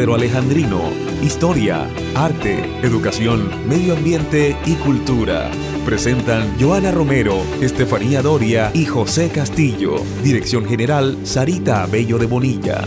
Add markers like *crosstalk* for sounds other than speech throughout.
Pero Alejandrino, historia, arte, educación, medio ambiente y cultura. Presentan Joana Romero, Estefanía Doria y José Castillo. Dirección General Sarita Bello de Bonilla.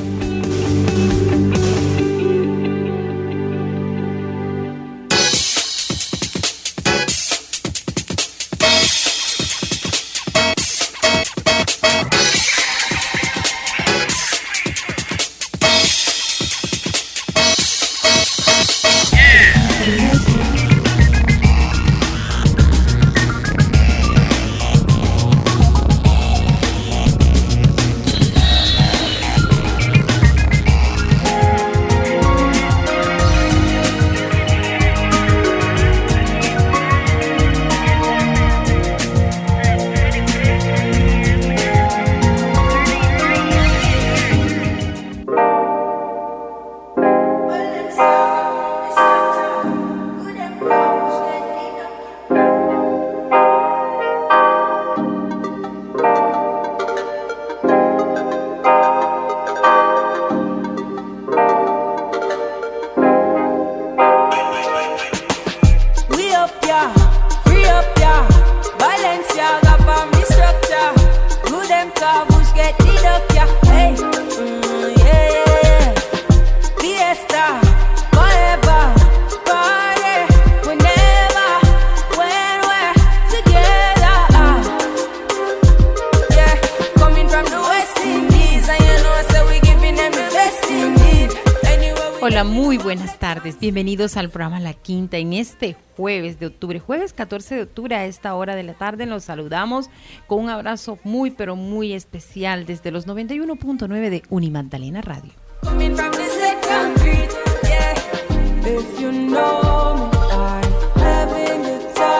Bienvenidos al programa La Quinta en este jueves de octubre, jueves 14 de octubre a esta hora de la tarde. Los saludamos con un abrazo muy pero muy especial desde los 91.9 de Unimagdalena Radio.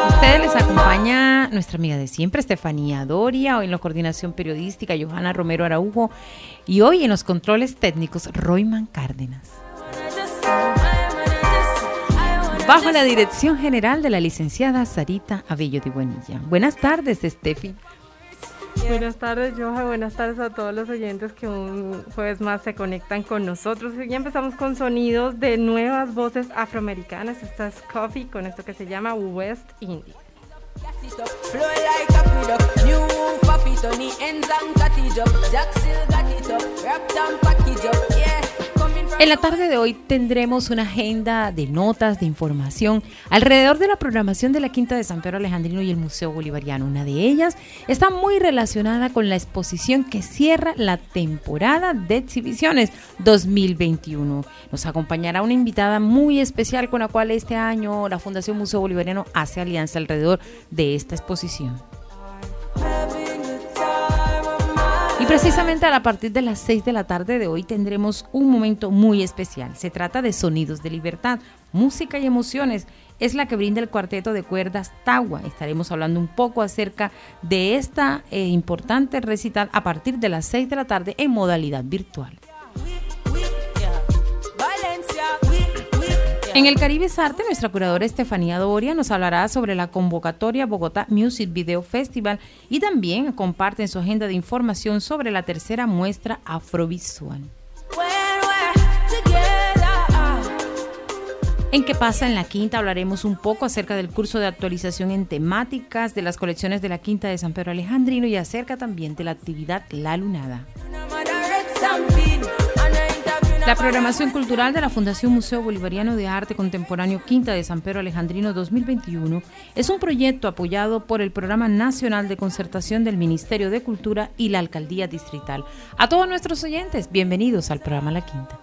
Ustedes les acompaña nuestra amiga de siempre, Estefanía Doria, hoy en la coordinación periodística, Johanna Romero Araujo, y hoy en los controles técnicos, Royman Cárdenas bajo la dirección general de la licenciada Sarita Abello de Buenilla. Buenas tardes, Steffi. Buenas tardes, Joja. Buenas tardes a todos los oyentes que un jueves más se conectan con nosotros. Ya empezamos con sonidos de nuevas voces afroamericanas. Esta es Coffee con esto que se llama West Indie. En la tarde de hoy tendremos una agenda de notas, de información alrededor de la programación de la Quinta de San Pedro Alejandrino y el Museo Bolivariano. Una de ellas está muy relacionada con la exposición que cierra la temporada de exhibiciones 2021. Nos acompañará una invitada muy especial con la cual este año la Fundación Museo Bolivariano hace alianza alrededor de esta exposición. Y precisamente a partir de las 6 de la tarde de hoy tendremos un momento muy especial. Se trata de Sonidos de Libertad, música y emociones. Es la que brinda el cuarteto de cuerdas Tawa. Estaremos hablando un poco acerca de esta eh, importante recital a partir de las 6 de la tarde en modalidad virtual. En el Caribe Arte, nuestra curadora Estefanía Doria nos hablará sobre la convocatoria Bogotá Music Video Festival y también comparte en su agenda de información sobre la tercera muestra Afrovisual. En qué pasa en la quinta hablaremos un poco acerca del curso de actualización en temáticas de las colecciones de la quinta de San Pedro Alejandrino y acerca también de la actividad La Lunada. La programación cultural de la Fundación Museo Bolivariano de Arte Contemporáneo Quinta de San Pedro Alejandrino 2021 es un proyecto apoyado por el Programa Nacional de Concertación del Ministerio de Cultura y la Alcaldía Distrital. A todos nuestros oyentes, bienvenidos al programa La Quinta.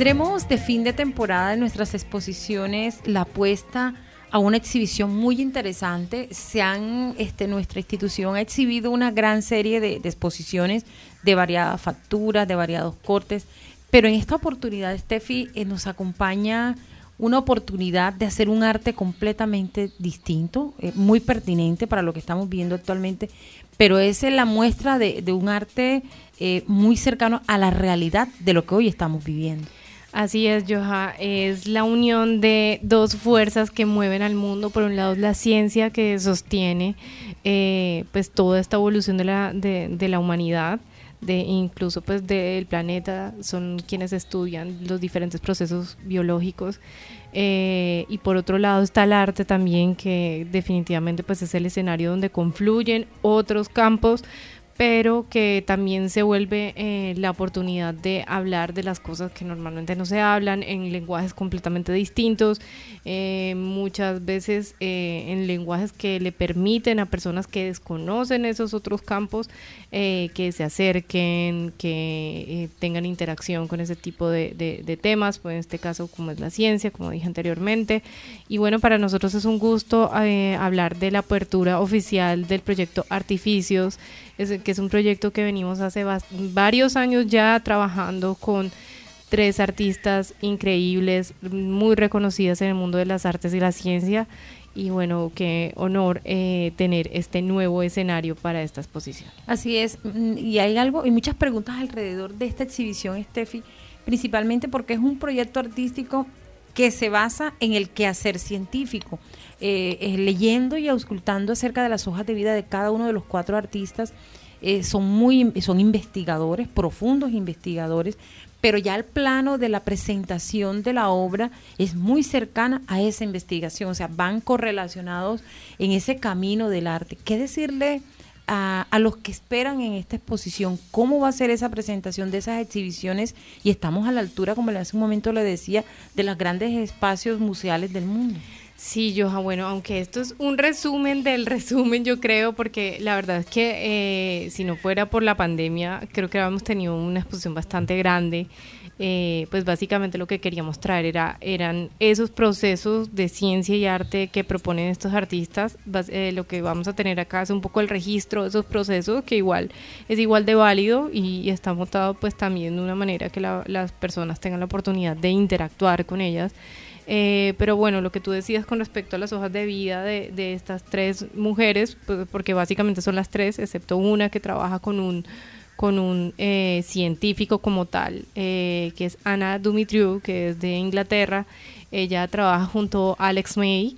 Tendremos de fin de temporada en nuestras exposiciones la apuesta a una exhibición muy interesante. Se han, este, nuestra institución ha exhibido una gran serie de, exposiciones de variadas facturas, de variados cortes, pero en esta oportunidad, Steffi, eh, nos acompaña una oportunidad de hacer un arte completamente distinto, eh, muy pertinente para lo que estamos viendo actualmente, pero es la muestra de, un arte eh, muy cercano a la realidad de lo que hoy estamos viviendo. Así es, Joha, es la unión de dos fuerzas que mueven al mundo. Por un lado, la ciencia que sostiene eh, pues toda esta evolución de la, de, la humanidad, de incluso pues del planeta, son quienes estudian los diferentes procesos biológicos. Eh, y por otro lado está el arte también, que definitivamente pues es el escenario donde confluyen otros campos pero que también se vuelve eh, la oportunidad de hablar de las cosas que normalmente no se hablan en lenguajes completamente distintos, eh, muchas veces eh, en lenguajes que le permiten a personas que desconocen esos otros campos que se acerquen, que tengan interacción con ese tipo de, temas, pues en este caso como es la ciencia, como dije anteriormente. Y bueno, para nosotros es un gusto hablar de la apertura oficial del proyecto Artificios que es un proyecto que venimos hace varios años ya trabajando con tres artistas increíbles, muy reconocidas en el mundo de las artes y la ciencia. Y bueno, qué honor eh, tener este nuevo escenario para esta exposición. Así es, mm, y hay algo, y muchas preguntas alrededor de esta exhibición, Steffi, principalmente porque es un proyecto artístico que se basa en el quehacer científico, eh, leyendo y auscultando acerca de las hojas de vida de cada uno de los cuatro artistas. Eh, son muy son investigadores, profundos investigadores, pero ya el plano de la presentación de la obra es muy cercana a esa investigación, o sea, van correlacionados en ese camino del arte. ¿Qué decirle a, a, los que esperan en esta exposición? ¿Cómo va a ser esa presentación de esas exhibiciones? Y estamos a la altura, como hace un momento le decía, de los grandes espacios museales del mundo. Sí, Joja, bueno, aunque esto es un resumen del *laughs* resumen, yo creo, porque la verdad es que eh, si no fuera por la pandemia, creo que habíamos tenido una exposición bastante grande. Eh, pues básicamente lo que queríamos traer era, eran esos procesos de ciencia y arte que proponen estos artistas. Eh, lo que vamos a tener acá es un poco el registro de esos procesos, que igual es igual de válido y, está montado pues también de una manera que las personas tengan la oportunidad de interactuar con ellas. Eh, pero bueno, lo que tú decías con respecto a las hojas de vida de, estas tres mujeres, pues, porque básicamente son las tres, excepto una que trabaja con un con un eh, científico como tal, eh, que es Anna Dumitriu, que es de Inglaterra. Ella trabaja junto a Alex May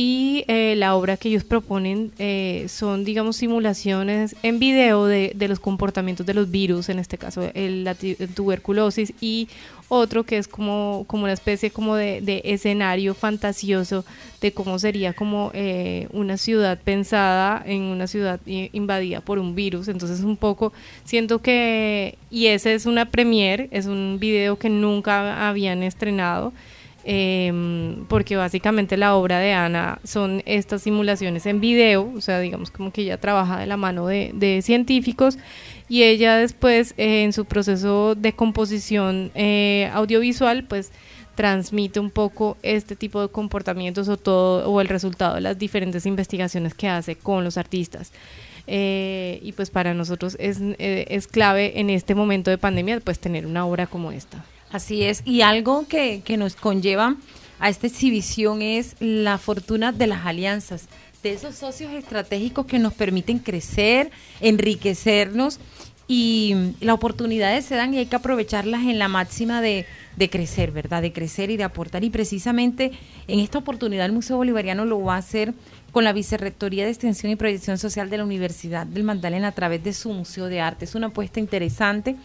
y eh, la obra que ellos proponen eh, son, digamos, simulaciones en video de, de, los comportamientos de los virus, en este caso el, la tuberculosis, y otro que es como, como una especie como de, de escenario fantasioso de cómo sería como eh, una ciudad pensada en una ciudad invadida por un virus. Entonces un poco siento que, y ese es una premiere, es un video que nunca habían estrenado. Em, porque básicamente la obra de Ana son estas simulaciones en video, o sea, digamos como que ella trabaja de la mano de, científicos y ella después eh, en su proceso de composición eh, audiovisual, pues transmite un poco este tipo de comportamientos o todo o el resultado de las diferentes investigaciones que hace con los artistas. Eh, y pues para nosotros es, es clave en este momento de pandemia pues tener una obra como esta. Así es, y algo que, que nos conlleva a esta exhibición es la fortuna de las alianzas, de esos socios estratégicos que nos permiten crecer, enriquecernos y las oportunidades se dan y hay que aprovecharlas en la máxima de, de, crecer, ¿verdad? De crecer y de aportar. Y precisamente en esta oportunidad el Museo Bolivariano lo va a hacer con la Vicerrectoría de Extensión y Proyección Social de la Universidad del Magdalena a través de su Museo de Arte. Es una apuesta interesante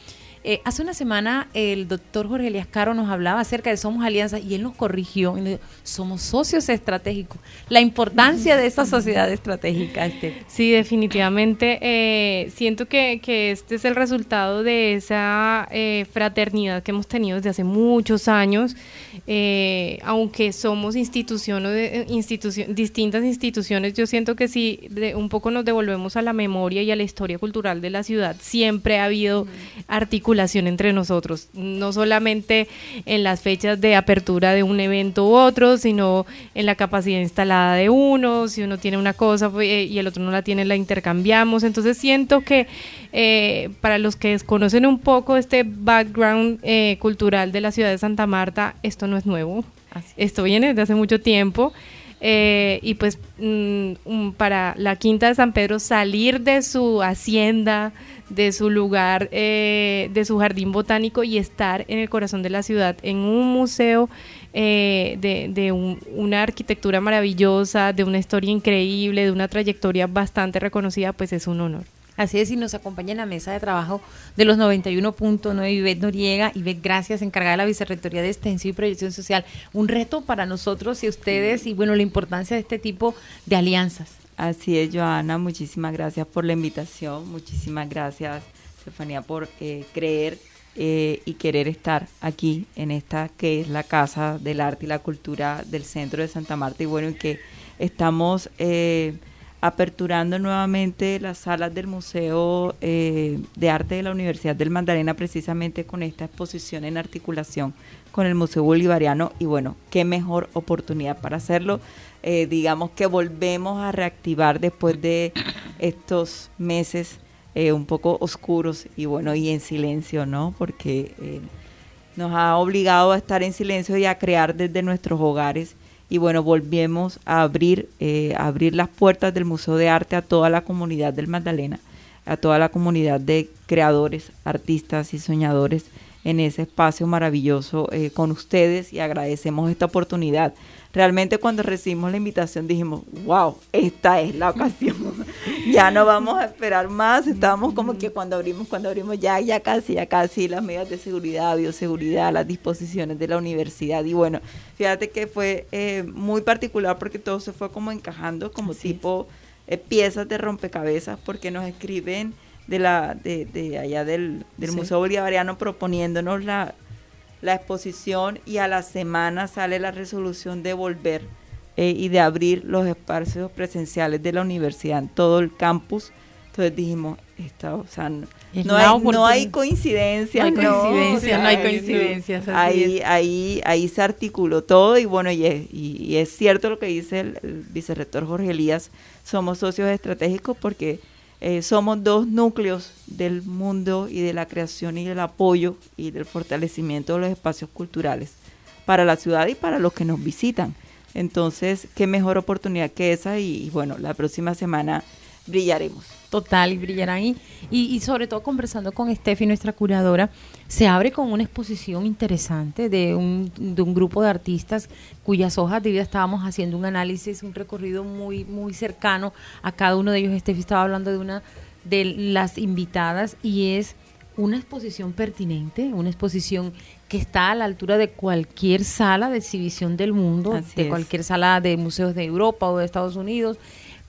eh, hace una semana el doctor Jorge Elias Caro nos hablaba acerca de Somos Alianzas y él nos corrigió. somos socios estratégicos. La importancia de esa sociedad estratégica. Este. Sí, definitivamente. Eh, siento que, este es el resultado de esa eh, fraternidad que hemos tenido desde hace muchos años. aunque somos instituciones, distintas instituciones, yo siento que si un poco nos devolvemos a la memoria y a la historia cultural de la ciudad, siempre ha habido articulaciones articulación entre nosotros, no solamente en las fechas de apertura de un evento u otro, sino en la capacidad instalada de uno, si uno tiene una cosa pues, eh, y el otro no la tiene, la intercambiamos. Entonces siento que eh, para los que desconocen un poco este background eh, cultural de la ciudad de Santa Marta, esto no es nuevo, esto viene desde hace mucho tiempo. Eh, y pues mm, para la Quinta de San Pedro salir de su hacienda, de su lugar, eh, de su jardín botánico y estar en el corazón de la ciudad, en un museo eh, de, una arquitectura maravillosa, de una historia increíble, de una trayectoria bastante reconocida, pues es un honor. Así es, y nos acompaña en la mesa de trabajo de los 91.9 Ivette Noriega. Ivette, gracias, encargada de la Vicerrectoría de Extensión y Proyección Social. Un reto para nosotros y ustedes y bueno, la importancia de este tipo de alianzas. Así es, Joana, muchísimas gracias por la invitación, muchísimas gracias, Estefanía, por eh, creer eh, y querer estar aquí en esta que es la Casa del Arte y la Cultura del Centro de Santa Marta y bueno, y que estamos... Eh, aperturando nuevamente las salas del Museo eh, de Arte de la Universidad del Magdalena precisamente con esta exposición en articulación con el Museo Bolivariano y bueno, qué mejor oportunidad para hacerlo. Eh, digamos que volvemos a reactivar después de estos meses eh, un poco oscuros y bueno, y en silencio, ¿no? Porque nos ha obligado a estar en silencio y a crear desde nuestros hogares y bueno, volvemos a abrir, eh, abrir las puertas del Museo de Arte a toda la comunidad del Magdalena, a toda la comunidad de creadores, artistas y soñadores en ese espacio maravilloso eh, con ustedes y agradecemos esta oportunidad realmente cuando recibimos la invitación dijimos, wow, esta es la ocasión, *laughs* ya no vamos a esperar más, estábamos como que cuando abrimos, cuando abrimos ya, ya casi, ya casi las medidas de seguridad, bioseguridad, las disposiciones de la universidad. Y bueno, fíjate que fue eh, muy particular porque todo se fue como encajando como tipo eh, piezas de rompecabezas porque nos escriben de la de, de allá del, del Museo Bolivariano proponiéndonos la, la exposición y a la semana sale la resolución de volver eh, y de abrir los espacios presenciales de la universidad en todo el campus. Entonces dijimos, esta, o sea, no, hay, no hay coincidencia. No hay coincidencias, Ahí, ahí, ahí se articuló todo y bueno, y es, y, es cierto lo que dice el, el vicerrector Jorge Elías, somos socios estratégicos porque eh, somos dos núcleos del mundo y de la creación y del apoyo y del fortalecimiento de los espacios culturales para la ciudad y para los que nos visitan. Entonces, qué mejor oportunidad que esa y bueno, la próxima semana brillaremos total y brillarán. Y, y, sobre todo conversando con Steffi, nuestra curadora, se abre con una exposición interesante de un, de un grupo de artistas cuyas hojas de vida estábamos haciendo un análisis, un recorrido muy, muy cercano a cada uno de ellos. Steffi estaba hablando de una de las invitadas y es una exposición pertinente, una exposición que está a la altura de cualquier sala de exhibición del mundo, de cualquier sala de museos de Europa o de Estados Unidos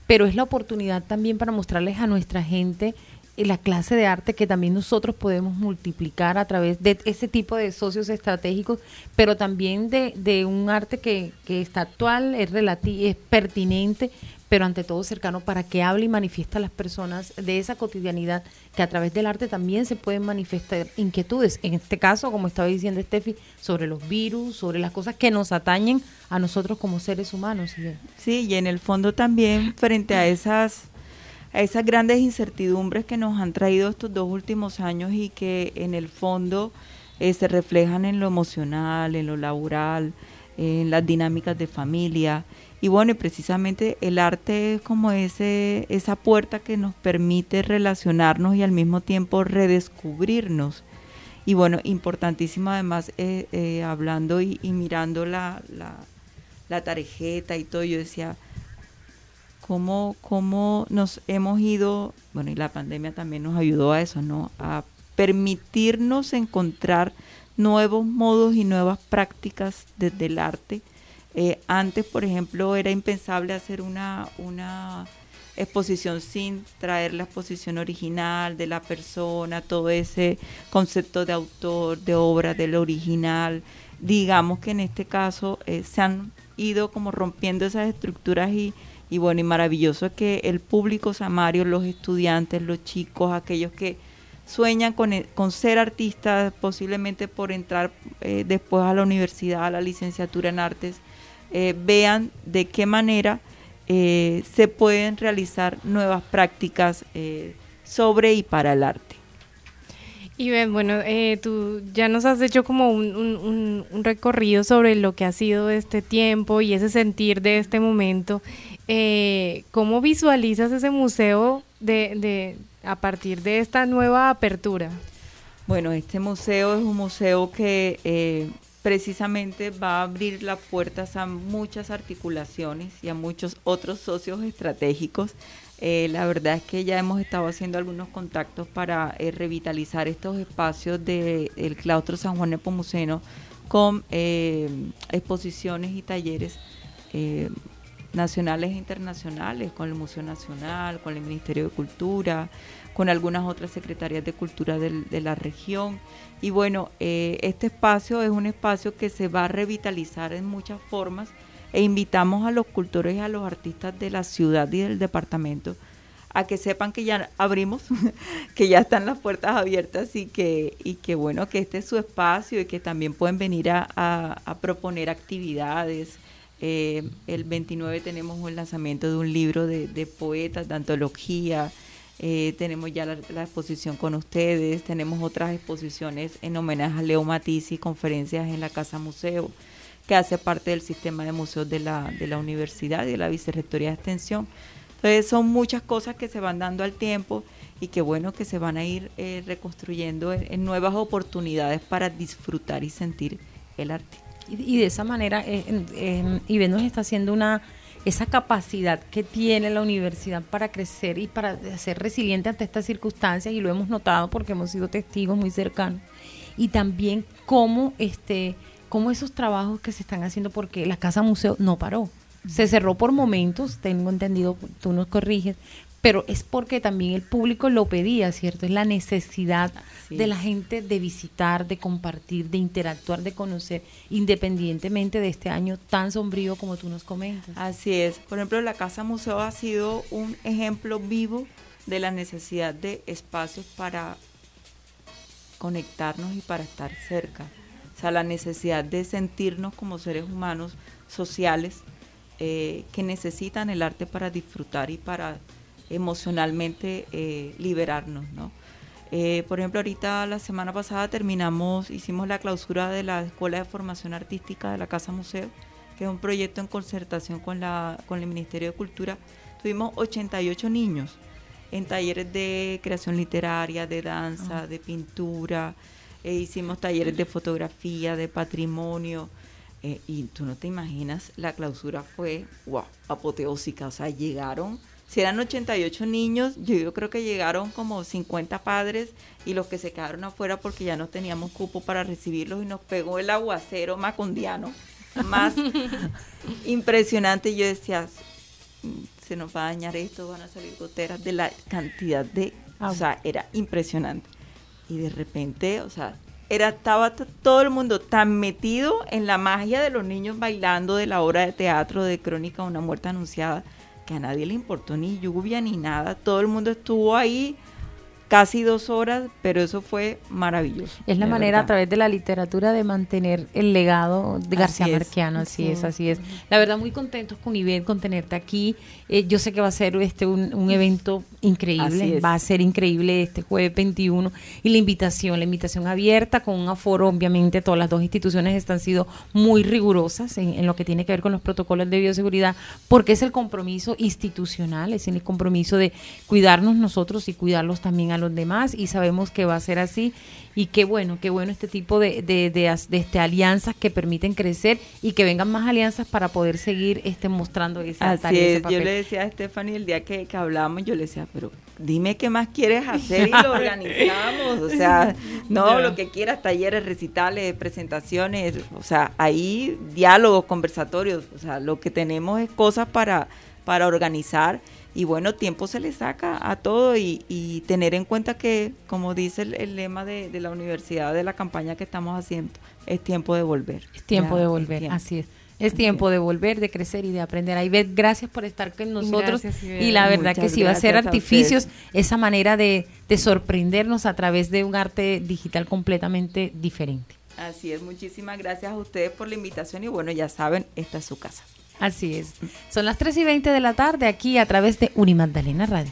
pero es la oportunidad también para mostrarles a nuestra gente eh, la clase de arte que también nosotros podemos multiplicar a través de ese tipo de socios estratégicos, pero también de, de un arte que, que está actual, es, es pertinente, pero ante todo cercano para que hable y manifiesta a las personas de esa cotidianidad que a través del arte también se pueden manifestar inquietudes. En este caso, como estaba diciendo Steffi, sobre los virus, sobre las cosas que nos atañen a nosotros como seres humanos. Sí, y en el fondo también frente a esas a esas grandes incertidumbres que nos han traído estos dos últimos años y que en el fondo eh, se reflejan en lo emocional, en lo laboral, en las dinámicas de familia y bueno, y precisamente el arte es como ese, esa puerta que nos permite relacionarnos y al mismo tiempo redescubrirnos. Y bueno, importantísimo además, eh, eh, hablando y, mirando la, la, tarjeta y todo, yo decía, ¿cómo, ¿cómo nos hemos ido, bueno, y la pandemia también nos ayudó a eso, ¿no? A permitirnos encontrar nuevos modos y nuevas prácticas desde el arte eh, antes, por ejemplo, era impensable hacer una, una exposición sin traer la exposición original de la persona, todo ese concepto de autor, de obra, del original. Digamos que en este caso eh, se han ido como rompiendo esas estructuras y, y bueno, y maravilloso es que el público samario, los estudiantes, los chicos, aquellos que sueñan con, e, con ser artistas, posiblemente por entrar eh, después a la universidad, a la licenciatura en artes, eh, vean de qué manera eh, se pueden realizar nuevas prácticas sobre y para el arte. Y bueno, tú ya nos has hecho como un, recorrido sobre lo que ha sido este tiempo y ese sentir de este momento. ¿Cómo visualizas ese museo de, a partir de esta nueva apertura? Bueno, este museo es un museo que eh, precisamente va a abrir las puertas a muchas articulaciones y a muchos otros socios estratégicos. Eh, la verdad es que ya hemos estado haciendo algunos contactos para eh, revitalizar estos espacios del claustro San Juan Nepomuceno con exposiciones y talleres nacionales e internacionales, con el Museo Nacional, con el Ministerio de Cultura, con algunas otras secretarías de cultura de la región. Y bueno, eh, este espacio es un espacio que se va a revitalizar en muchas formas e invitamos a los cultores y a los artistas de la ciudad y del departamento a que sepan que ya abrimos, *laughs* que ya están las puertas abiertas y que, y que bueno, que este es su espacio y que también pueden venir a, proponer actividades. Eh, el 29 tenemos un lanzamiento de un libro de, de poetas, de antología, eh, tenemos ya la, exposición con ustedes, tenemos otras exposiciones en homenaje a Leo Matisse y conferencias en la Casa Museo, que hace parte del sistema de museos de la, de la universidad y de la Vicerrectoría de Extensión. Entonces son muchas cosas que se van dando al tiempo y que bueno que se van a ir eh, reconstruyendo en, nuevas oportunidades para disfrutar y sentir el arte. Y, de esa manera, eh, nos está haciendo una esa capacidad que tiene la universidad para crecer y para ser resiliente ante estas circunstancias y lo hemos notado porque hemos sido testigos muy cercanos. Y también cómo este cómo esos trabajos que se están haciendo porque la casa museo no paró. Se cerró por momentos tengo entendido tú nos corriges pero es porque también el público lo pedía, ¿cierto? Es la necesidad de la gente de visitar, de compartir, de interactuar, de conocer, independientemente de este año tan sombrío como tú nos comentas. Así es. Por ejemplo, la Casa Museo ha sido un ejemplo vivo de la necesidad de espacios para conectarnos y para estar cerca. O sea, la necesidad de sentirnos como seres humanos sociales eh, que necesitan el arte para disfrutar y para emocionalmente eh, liberarnos, ¿no? Eh, por ejemplo, ahorita la semana pasada terminamos, hicimos la clausura de la Escuela de Formación Artística de la Casa Museo, que es un proyecto en concertación con, la, con el Ministerio de Cultura. Tuvimos 88 niños en talleres de creación literaria, de danza, ah. de pintura, eh, hicimos talleres de fotografía, de patrimonio, y tú no te imaginas, la clausura fue, wow, apoteósica, o sea, llegaron si eran 88 niños, yo, creo que llegaron como 50 padres y los que se quedaron afuera porque ya no teníamos cupo para recibirlos y nos pegó el aguacero macondiano más *laughs* impresionante. Yo decía, se nos va a dañar esto, van a salir goteras de la cantidad de... O sea, era impresionante. Y de repente, o sea, era, estaba todo el mundo tan metido en la magia de los niños bailando de la obra de teatro de Crónica Una Muerte Anunciada que a nadie le importó ni lluvia ni nada, todo el mundo estuvo ahí casi dos horas, pero eso fue maravilloso. Es la manera a través de la literatura de mantener el legado de García Marquiano, así es, así es. La verdad, muy contentos con Ivette, con tenerte aquí. Eh, yo sé que va a ser este un, evento increíble, va a ser increíble este jueves 21 y la invitación, la invitación abierta con un aforo, obviamente todas las dos instituciones están sido muy rigurosas en, en lo que tiene que ver con los protocolos de bioseguridad, porque es el compromiso institucional, es el compromiso de cuidarnos nosotros y cuidarlos también a los demás y sabemos que va a ser así. Y qué bueno, qué bueno este tipo de, de, de, este, alianzas que permiten crecer y que vengan más alianzas para poder seguir este, mostrando esa Así es, yo le decía a Stephanie el día que, que hablábamos, yo le decía, pero dime qué más quieres hacer y lo *laughs* organizamos, o sea, no, lo que quieras, talleres, recitales, presentaciones, o sea, ahí diálogos, conversatorios, o sea, lo que tenemos es cosas para, para organizar y bueno, tiempo se le saca a todo y, tener en cuenta que, como dice el, lema de, la universidad, de la campaña que estamos haciendo, es tiempo de volver. Es tiempo de volver, así es. Es tiempo de volver, de crecer y de aprender. Ivette, gracias por estar con nosotros. y la verdad que si va a ser artificios, esa manera de, de sorprendernos a través de un arte digital completamente diferente. Así es, muchísimas gracias a ustedes por la invitación y bueno, ya saben, esta es su casa. Así es. Son las 3 y 20 de la tarde aquí a través de Unimagdalena Radio.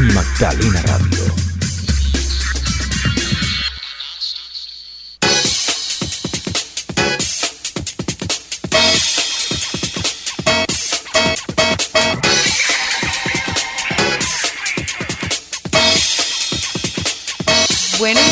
Magdalena Radio.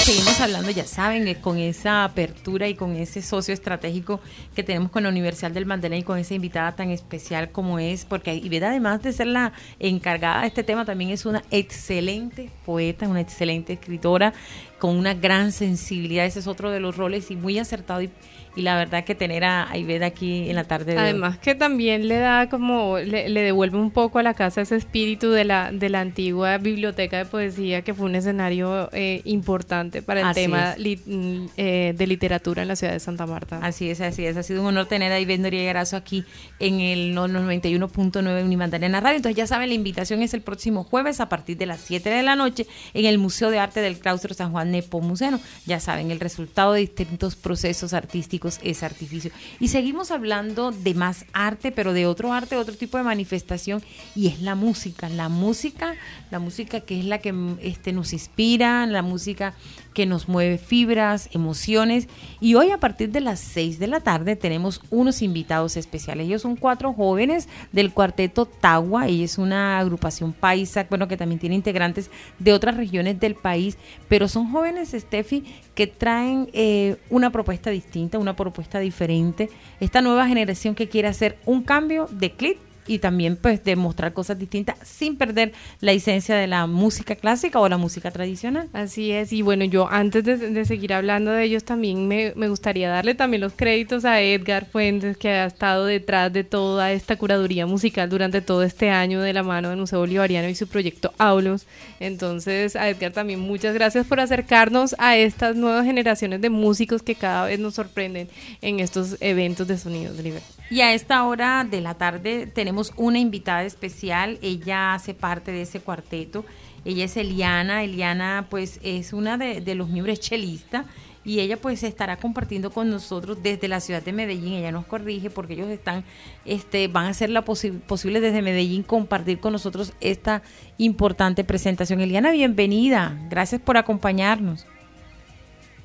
Seguimos hablando, ya saben, eh, con esa apertura y con ese socio estratégico que tenemos con la Universidad del Magdalena y con esa invitada tan especial como es, porque Iveda, además de ser la encargada de este tema, también es una excelente poeta, una excelente escritora, con una gran sensibilidad. Ese es otro de los roles y muy acertado y y la verdad que tener a Iveda aquí en la tarde de Además que también le da como, le, devuelve un poco a la casa ese espíritu de la, de la antigua biblioteca de poesía que fue un escenario eh, importante para el tema mm, eh, de literatura en la ciudad de Santa Marta. Así es, así es. Ha sido un honor tener a Iveda Noriega Graso aquí en el 91.9 Unimandalena Radio. Entonces ya saben, la invitación es el próximo jueves a partir de las 7 de la noche en el Museo de Arte del Claustro San Juan Nepomuceno. Ya saben, el resultado de distintos procesos artísticos es artificio. Y seguimos hablando de más arte, pero de otro arte, otro tipo de manifestación, y es la música. La música, la música que es la que este, nos inspira, la música que nos mueve fibras, emociones. Y hoy a partir de las 6 de la tarde tenemos unos invitados especiales. Ellos son cuatro jóvenes del cuarteto Tagua. Ella es una agrupación paisa, bueno, que también tiene integrantes de otras regiones del país. Pero son jóvenes, Steffi, que traen eh, una propuesta distinta, una propuesta diferente. Esta nueva generación que quiere hacer un cambio de clip y también pues demostrar cosas distintas sin perder la esencia de la música clásica o la música tradicional. Así es, y bueno, yo antes de, seguir hablando de ellos también me, me, gustaría darle también los créditos a Edgar Fuentes que ha estado detrás de toda esta curaduría musical durante todo este año de la mano del Museo Bolivariano y su proyecto Aulos. Entonces a Edgar también muchas gracias por acercarnos a estas nuevas generaciones de músicos que cada vez nos sorprenden en estos eventos de sonidos de. Y a esta hora de la tarde tenemos una invitada especial. Ella hace parte de ese cuarteto. Ella es Eliana. Eliana, pues, es una de, los miembros chelista y ella pues estará compartiendo con nosotros desde la ciudad de Medellín. Ella nos corrige porque ellos están, este, van a hacer la posible desde Medellín compartir con nosotros esta importante presentación. Eliana, bienvenida. Gracias por acompañarnos.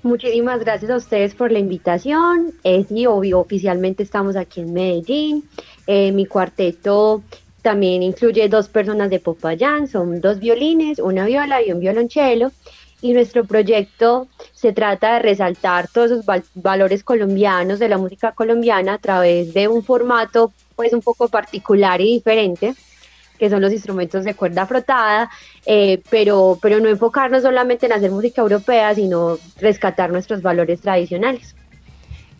Muchísimas gracias a ustedes por la invitación. Eh, sí, obvio, oficialmente estamos aquí en Medellín. Eh, mi cuarteto también incluye dos personas de Popayán, son dos violines, una viola y un violonchelo. Y nuestro proyecto se trata de resaltar todos los valores colombianos de la música colombiana a través de un formato pues un poco particular y diferente que son los instrumentos de cuerda frotada, eh, pero, pero no enfocarnos solamente en hacer música europea, sino rescatar nuestros valores tradicionales.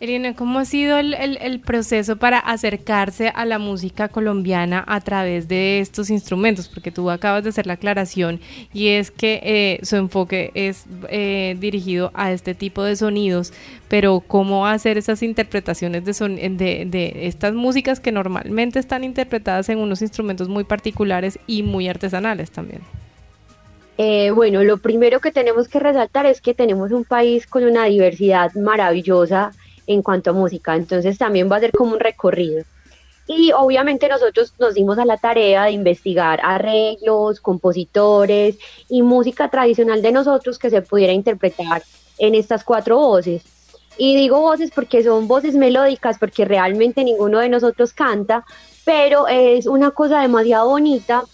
Irina, ¿cómo ha sido el, proceso para acercarse a la música colombiana a través de estos instrumentos? Porque tú acabas de hacer la aclaración y es que eh, su enfoque es eh, dirigido a este tipo de sonidos, pero ¿cómo hacer esas interpretaciones de, de, estas músicas que normalmente están interpretadas en unos instrumentos muy particulares y muy artesanales también? Eh, bueno, lo primero que tenemos que resaltar es que tenemos un país con una diversidad maravillosa en cuanto a música, entonces también va a ser como un recorrido. Y obviamente nosotros nos dimos a la tarea de investigar arreglos, compositores y música tradicional de nosotros que se pudiera interpretar en estas cuatro voces. Y digo voces porque son voces melódicas, porque realmente ninguno de nosotros canta, pero es una cosa demasiado bonita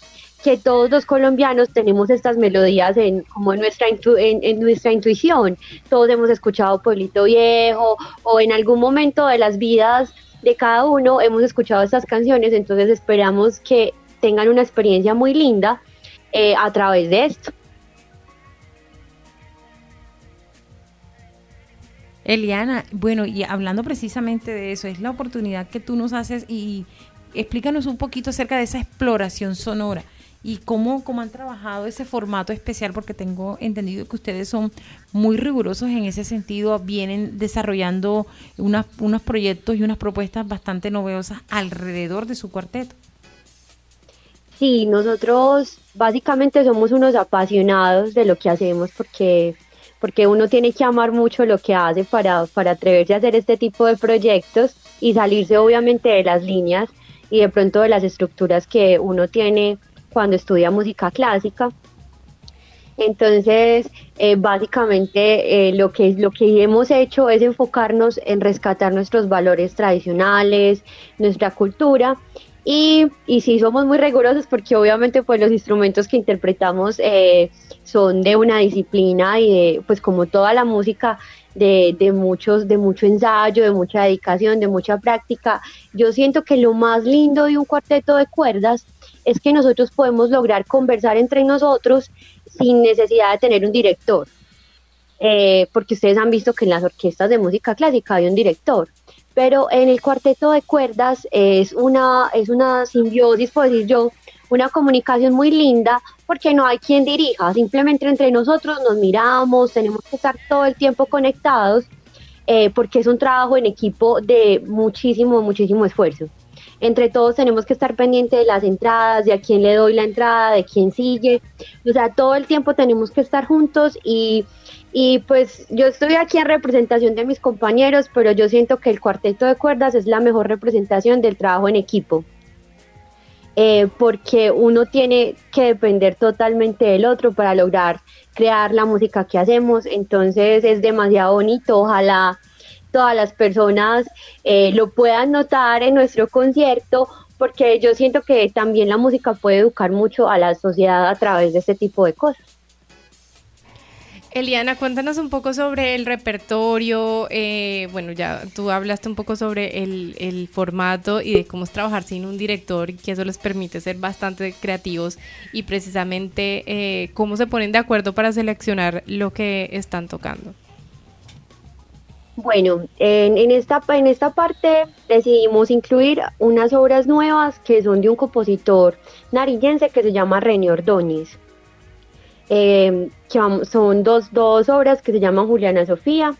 que todos los colombianos tenemos estas melodías en como en nuestra en, nuestra intuición. Todos hemos escuchado Pueblito Viejo o en algún momento de las vidas de cada uno hemos escuchado estas canciones, entonces esperamos que tengan una experiencia muy linda eh, a través de esto. Eliana, bueno, y hablando precisamente de eso, es la oportunidad que tú nos haces y explícanos un poquito acerca de esa exploración sonora y cómo, cómo han trabajado ese formato especial, porque tengo entendido que ustedes son muy rigurosos en ese sentido, vienen desarrollando unas, unos proyectos y unas propuestas bastante novedosas alrededor de su cuarteto. Sí, nosotros básicamente somos unos apasionados de lo que hacemos porque, porque uno tiene que amar mucho lo que hace para, para atreverse a hacer este tipo de proyectos y salirse obviamente de las líneas y de pronto de las estructuras que uno tiene cuando estudia música clásica. Entonces, eh, básicamente eh, lo, que, lo que hemos hecho es enfocarnos en rescatar nuestros valores tradicionales, nuestra cultura. Y, y sí somos muy rigurosos porque obviamente pues los instrumentos que interpretamos eh, son de una disciplina y de, pues como toda la música de, de, muchos, de mucho ensayo, de mucha dedicación, de mucha práctica. Yo siento que lo más lindo de un cuarteto de cuerdas es que nosotros podemos lograr conversar entre nosotros sin necesidad de tener un director. Eh, porque ustedes han visto que en las orquestas de música clásica hay un director, pero en el cuarteto de cuerdas es una, es una simbiosis, puedo decir yo, una comunicación muy linda porque no hay quien dirija, simplemente entre nosotros nos miramos, tenemos que estar todo el tiempo conectados eh, porque es un trabajo en equipo de muchísimo, muchísimo esfuerzo entre todos tenemos que estar pendientes de las entradas, de a quién le doy la entrada, de quién sigue, o sea, todo el tiempo tenemos que estar juntos y, y pues yo estoy aquí en representación de mis compañeros, pero yo siento que el cuarteto de cuerdas es la mejor representación del trabajo en equipo. Eh, porque uno tiene que depender totalmente del otro para lograr crear la música que hacemos, entonces es demasiado bonito, ojalá todas las personas eh, lo puedan notar en nuestro concierto, porque yo siento que también la música puede educar mucho a la sociedad a través de este tipo de cosas. Eliana, cuéntanos un poco sobre el repertorio. Eh, bueno, ya tú hablaste un poco sobre el, formato y de cómo es trabajar sin un director que eso les permite ser bastante creativos y precisamente eh, cómo se ponen de acuerdo para seleccionar lo que están tocando. Bueno, en, esta, en esta parte decidimos incluir unas obras nuevas que son de un compositor narillense que se llama René Ordóñez. Eh, son dos, obras que se llaman Juliana Sofía.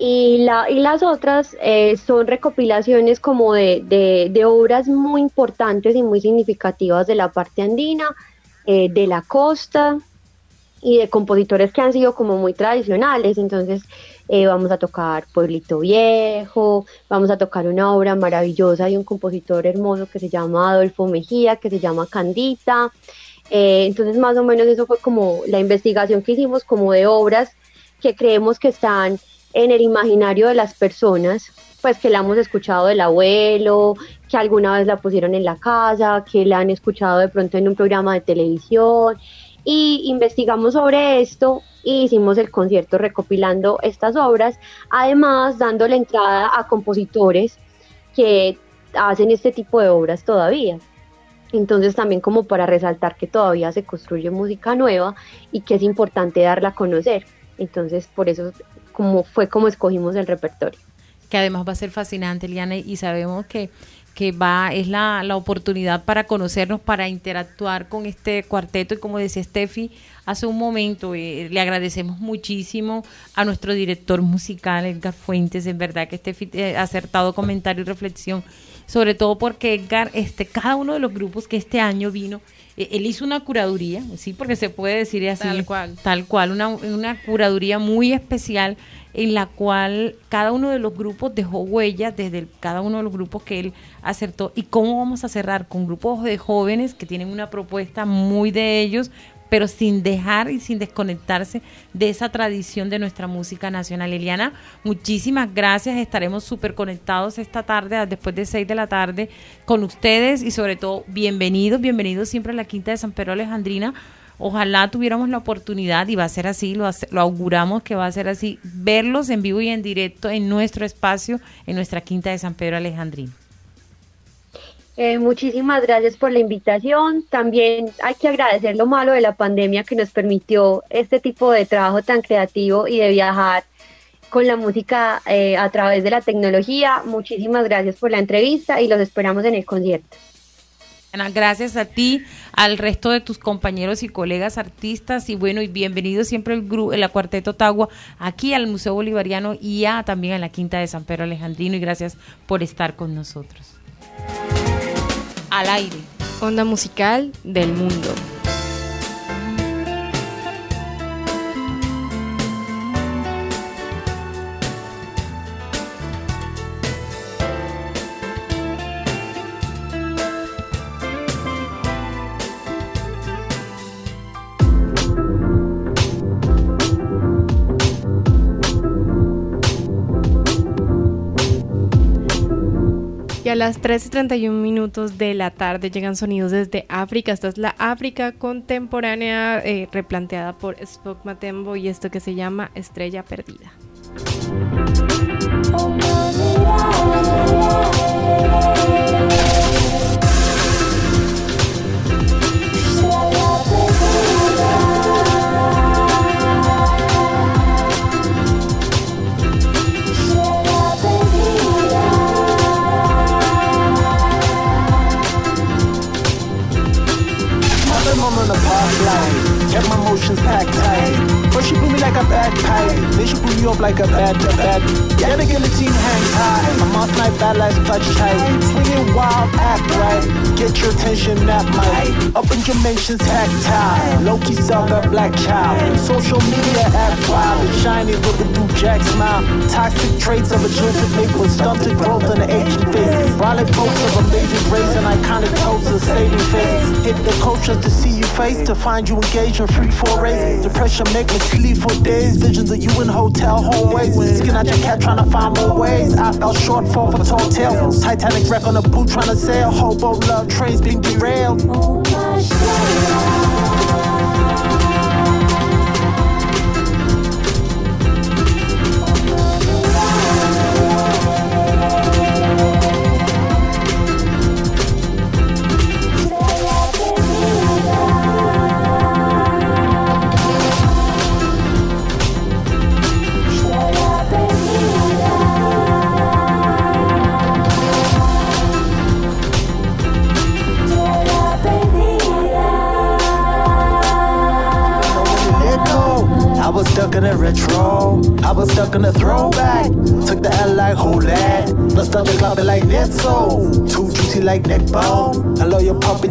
Y, la, y las otras eh, son recopilaciones como de, de, obras muy importantes y muy significativas de la parte andina, eh, de la costa y de compositores que han sido como muy tradicionales. Entonces, eh, vamos a tocar Pueblito Viejo, vamos a tocar una obra maravillosa de un compositor hermoso que se llama Adolfo Mejía, que se llama Candita. Eh, entonces más o menos eso fue como la investigación que hicimos como de obras que creemos que están en el imaginario de las personas, pues que la hemos escuchado del abuelo, que alguna vez la pusieron en la casa, que la han escuchado de pronto en un programa de televisión y investigamos sobre esto y hicimos el concierto recopilando estas obras, además dando la entrada a compositores que hacen este tipo de obras todavía. Entonces también como para resaltar que todavía se construye música nueva y que es importante darla a conocer. Entonces por eso como fue como escogimos el repertorio. Que además va a ser fascinante, Liana, y sabemos que que va, es la, la, oportunidad para conocernos, para interactuar con este cuarteto. Y como decía Steffi hace un momento, eh, le agradecemos muchísimo a nuestro director musical, Edgar Fuentes, en verdad que Steffi ha eh, acertado comentario y reflexión, sobre todo porque Edgar, este, cada uno de los grupos que este año vino, eh, él hizo una curaduría, sí, porque se puede decir así, tal cual, tal cual una, una curaduría muy especial en la cual cada uno de los grupos dejó huellas desde cada uno de los grupos que él acertó. ¿Y cómo vamos a cerrar? Con grupos de jóvenes que tienen una propuesta muy de ellos, pero sin dejar y sin desconectarse de esa tradición de nuestra música nacional. Eliana, muchísimas gracias. Estaremos súper conectados esta tarde, después de seis de la tarde, con ustedes y sobre todo bienvenidos, bienvenidos siempre a la Quinta de San Pedro Alejandrina. Ojalá tuviéramos la oportunidad, y va a ser así, lo, lo, auguramos que va a ser así, verlos en vivo y en directo en nuestro espacio, en nuestra quinta de San Pedro Alejandrino. Eh, muchísimas gracias por la invitación. También hay que agradecer lo malo de la pandemia que nos permitió este tipo de trabajo tan creativo y de viajar con la música eh, a través de la tecnología. Muchísimas gracias por la entrevista y los esperamos en el concierto. Gracias a ti, al resto de tus compañeros y colegas artistas y bueno, y bienvenido siempre el grupo, la Cuarteto Tagua aquí al Museo Bolivariano y ya también a la Quinta de San Pedro Alejandrino y gracias por estar con nosotros al aire. Onda musical del mundo. Y a las 13.31 minutos de la tarde llegan sonidos desde África. Esta es la África contemporánea eh, replanteada por Spock Matembo y esto que se llama Estrella Perdida. Kept my motions packed tight. First she blew me like a bad pipe. Then she blew me off like a bad, a bad. Yeah, the guillotine hangs high. My mouth night bad lights clutch tight. Swinging wild, act right. Get your attention, that might. Up in dimensions, tactile. Loki sucker, black child. Social media act wild. Shiny with a blue jack smile. Toxic traits of a make with stunted growth in the aging face. Brolic boats and iconic of saving face. Hit the culture to see you face, to find you engaged in free forays. Depression make me sleep for days. Visions of you in hotel hallways. Skin out your cat trying to find more ways. I fell short fall for tall tales. Titanic wreck on a boot trying to sail. Hobo love trains being derailed. Oh stuck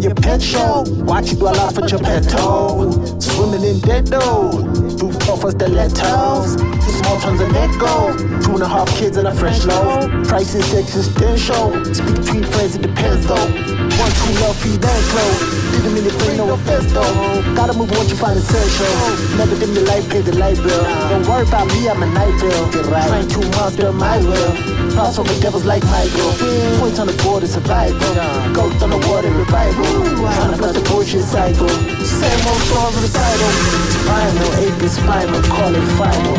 your pet show. Watch you blow your pet toe. Swimming in dead dough. Two off of stilettos. Two small tons of gold. Two and a half kids and a fresh load. Price is existential. Speak between friends, it depends though. One, two, love, feed, and clothes. Didn't mean to bring no offense though. Gotta move what you find essential. Never dim the light, pay the light bill. Don't worry about me, I'm a night bill. Trying to master my will. Pass over devils like Michael. Points on the board of survival. Ghost on the water revival. Trying to flush the bullshit cycle. Same old song recital. Spinal, ache is spinal, call it final.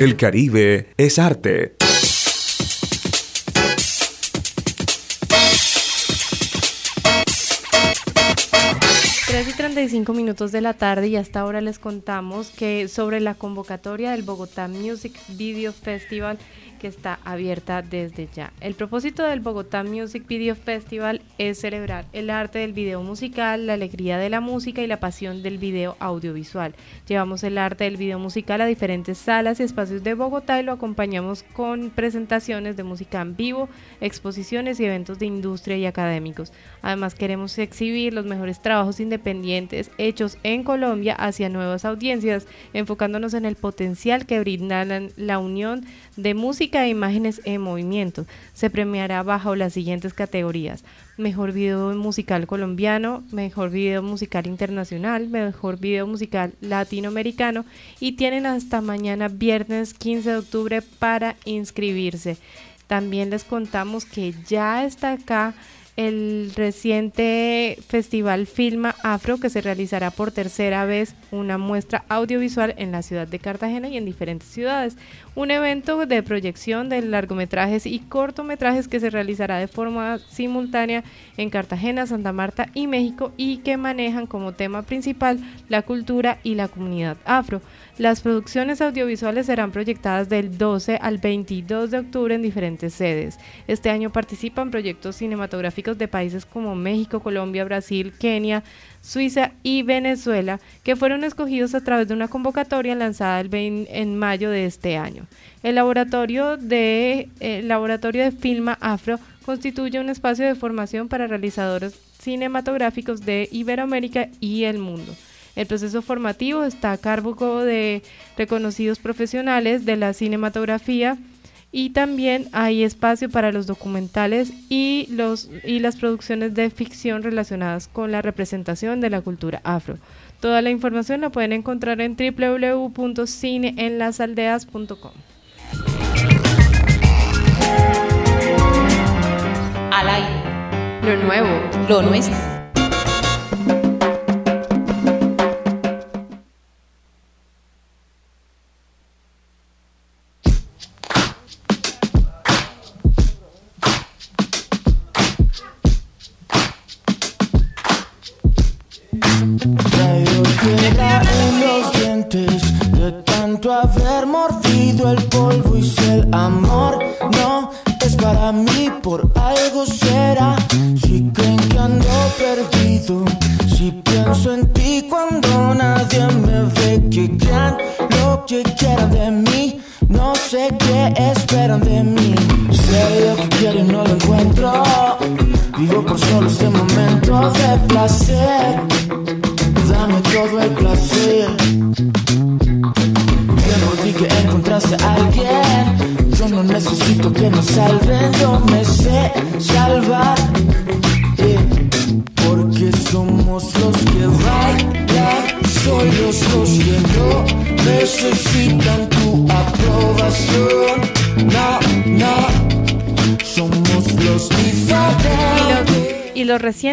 El Caribe es arte. 3 y 35 minutos de la tarde y hasta ahora les contamos que sobre la convocatoria del Bogotá Music Video Festival que está abierta desde ya. El propósito del Bogotá Music Video Festival es celebrar el arte del video musical, la alegría de la música y la pasión del video audiovisual. Llevamos el arte del video musical a diferentes salas y espacios de Bogotá y lo acompañamos con presentaciones de música en vivo, exposiciones y eventos de industria y académicos. Además queremos exhibir los mejores trabajos independientes hechos en Colombia hacia nuevas audiencias, enfocándonos en el potencial que brinda la unión de música e imágenes en movimiento. Se premiará bajo las siguientes categorías. Mejor video musical colombiano, mejor video musical internacional, mejor video musical latinoamericano y tienen hasta mañana viernes 15 de octubre para inscribirse. También les contamos que ya está acá el reciente festival Filma Afro que se realizará por tercera vez una muestra audiovisual en la ciudad de Cartagena y en diferentes ciudades. Un evento de proyección de largometrajes y cortometrajes que se realizará de forma simultánea en Cartagena, Santa Marta y México y que manejan como tema principal la cultura y la comunidad afro. Las producciones audiovisuales serán proyectadas del 12 al 22 de octubre en diferentes sedes. Este año participan proyectos cinematográficos de países como México, Colombia, Brasil, Kenia, Suiza y Venezuela, que fueron escogidos a través de una convocatoria lanzada el en mayo de este año. El laboratorio de, laboratorio de Filma Afro constituye un espacio de formación para realizadores cinematográficos de Iberoamérica y el mundo. El proceso formativo está a cargo de reconocidos profesionales de la cinematografía y también hay espacio para los documentales y, los, y las producciones de ficción relacionadas con la representación de la cultura afro. Toda la información la pueden encontrar en www.cineenlasaldeas.com. Al. Lo nuevo, lo nuestro.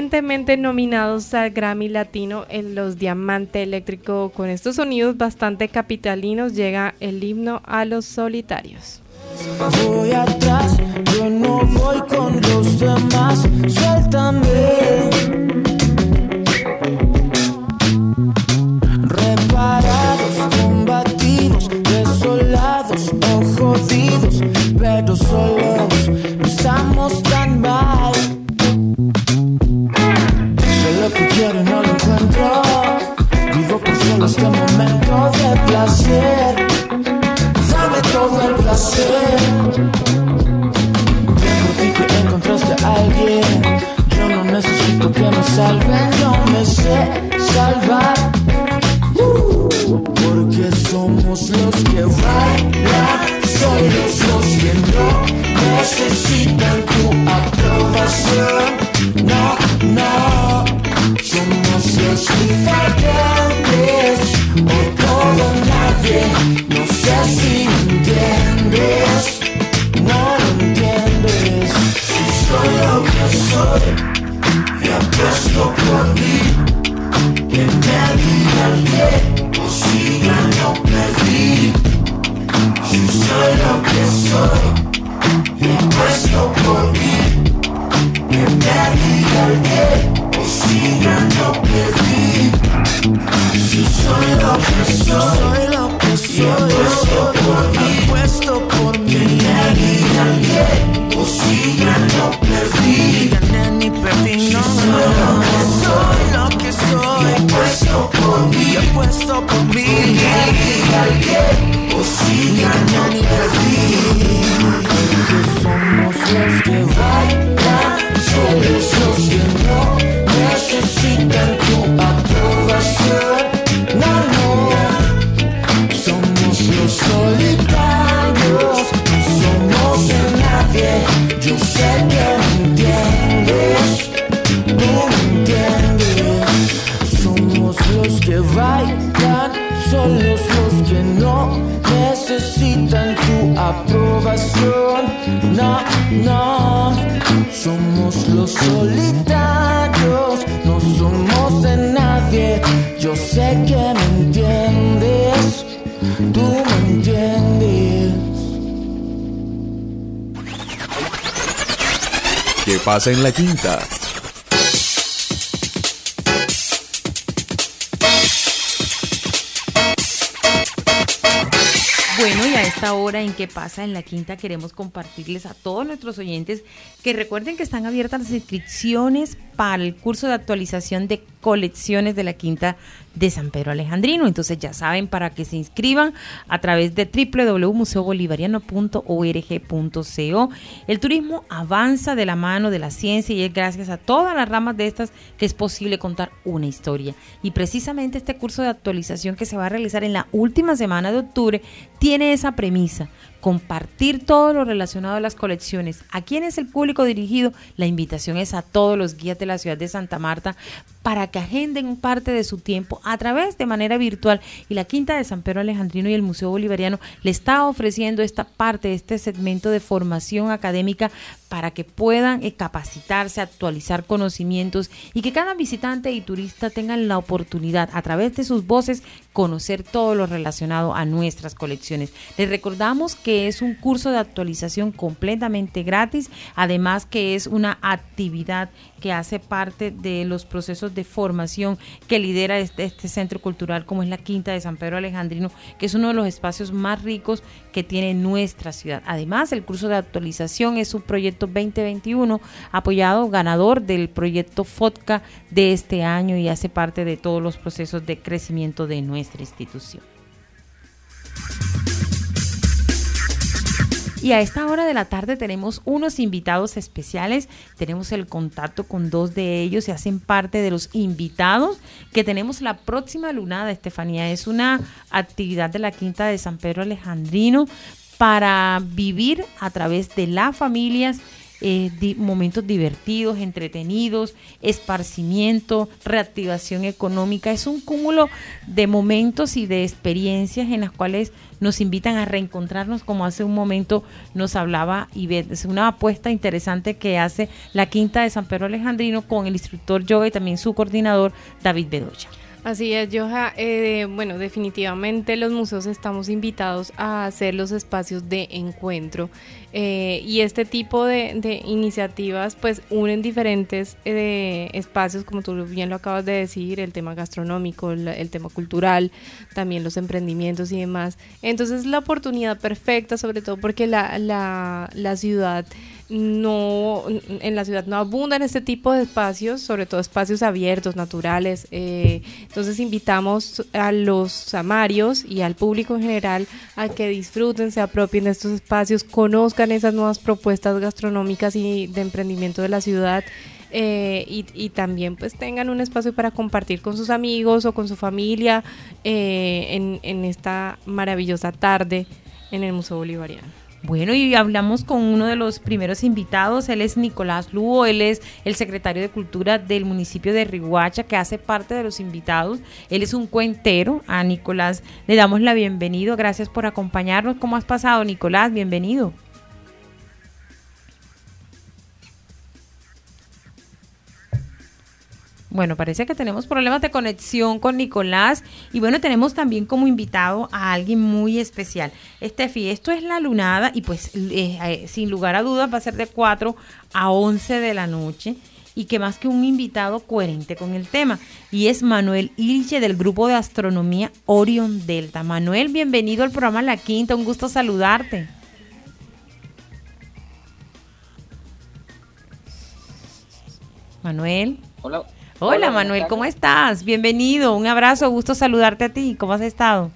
Recientemente nominados al Grammy Latino en los Diamante Eléctrico. Con estos sonidos bastante capitalinos llega el himno a los solitarios. Voy atrás, yo no voy con los demás, suéltame. Reparados, combativos, desolados o jodidos, pero solos estamos tan mal. Necesito que me sé salvar. porque somos los que bailan, somos los que no necesitan tu aprobación. No, no, somos los fallantes o todo nadie. No sé si entiendes, apuesto por mí, que me que o perdí. Si solos los que no necesitan tu aprobación. No, no, somos los solitarios, no somos de nadie. Yo sé que me entiendes, tú me entiendes. ¿Qué pasa en la quinta? Esta hora en qué pasa en la quinta queremos compartirles a todos nuestros oyentes que recuerden que están abiertas las inscripciones para el curso de actualización de colecciones de la quinta de San Pedro Alejandrino. Entonces ya saben para que se inscriban a través de www.museobolivariano.org.co. El turismo avanza de la mano de la ciencia y es gracias a todas las ramas de estas que es posible contar una historia. Y precisamente este curso de actualización que se va a realizar en la última semana de octubre tiene esa premisa compartir todo lo relacionado a las colecciones. ¿A quién es el público dirigido? La invitación es a todos los guías de la ciudad de Santa Marta para que agenden parte de su tiempo a través de manera virtual y la Quinta de San Pedro Alejandrino y el Museo Bolivariano le está ofreciendo esta parte, este segmento de formación académica para que puedan eh, capacitarse, actualizar conocimientos y que cada visitante y turista tengan la oportunidad a través de sus voces conocer todo lo relacionado a nuestras colecciones. Les recordamos que es un curso de actualización completamente gratis, además que es una actividad que hace parte de los procesos de formación que lidera este, este centro cultural como es la Quinta de San Pedro Alejandrino, que es uno de los espacios más ricos que tiene nuestra ciudad. Además, el curso de actualización es un proyecto 2021 apoyado, ganador del proyecto FODCA de este año y hace parte de todos los procesos de crecimiento de nuestra institución. Y a esta hora de la tarde tenemos unos invitados especiales. Tenemos el contacto con dos de ellos y hacen parte de los invitados que tenemos la próxima lunada, Estefanía. Es una actividad de la Quinta de San Pedro Alejandrino para vivir a través de las familias eh, di- momentos divertidos, entretenidos, esparcimiento, reactivación económica. Es un cúmulo de momentos y de experiencias en las cuales nos invitan a reencontrarnos, como hace un momento nos hablaba Ivette. Es una apuesta interesante que hace la Quinta de San Pedro Alejandrino con el instructor yoga y también su coordinador David Bedoya. Así es, Joja. Eh, bueno, definitivamente los museos estamos invitados a hacer los espacios de encuentro eh, y este tipo de, iniciativas pues unen diferentes eh, espacios, como tú bien lo acabas de decir, el tema gastronómico, el tema cultural, también los emprendimientos y demás. Entonces la oportunidad perfecta, sobre todo porque la, la, la ciudad no en la ciudad no abundan este tipo de espacios, sobre todo espacios abiertos, naturales. eh, entonces invitamos a los samarios y al público en general a que disfruten, se apropien de estos espacios, conozcan esas nuevas propuestas gastronómicas y de emprendimiento de la ciudad. eh, y, también pues tengan un espacio para compartir con sus amigos o con su familia eh, en esta maravillosa tarde en el Museo Bolivariano. Bueno, y hablamos con uno de los primeros invitados, él es Nicolás Lugo, él es el secretario de Cultura del municipio de Riguacha, que hace parte de los invitados, él es un cuentero, a Nicolás le damos la bienvenida, gracias por acompañarnos, ¿cómo has pasado Nicolás? Bienvenido. Bueno, parece que tenemos problemas de conexión con Nicolás y bueno, tenemos también como invitado a alguien muy especial. Estefi, esto es la lunada y pues eh, eh, sin lugar a dudas va a ser de 4 a 11 de la noche y que más que un invitado coherente con el tema. Y es Manuel Ilche del grupo de astronomía Orion Delta. Manuel, bienvenido al programa La Quinta, un gusto saludarte. Manuel. Hola. Hola, Manuel, ¿cómo estás? Bienvenido, un abrazo, gusto saludarte a ti. ¿Cómo has estado?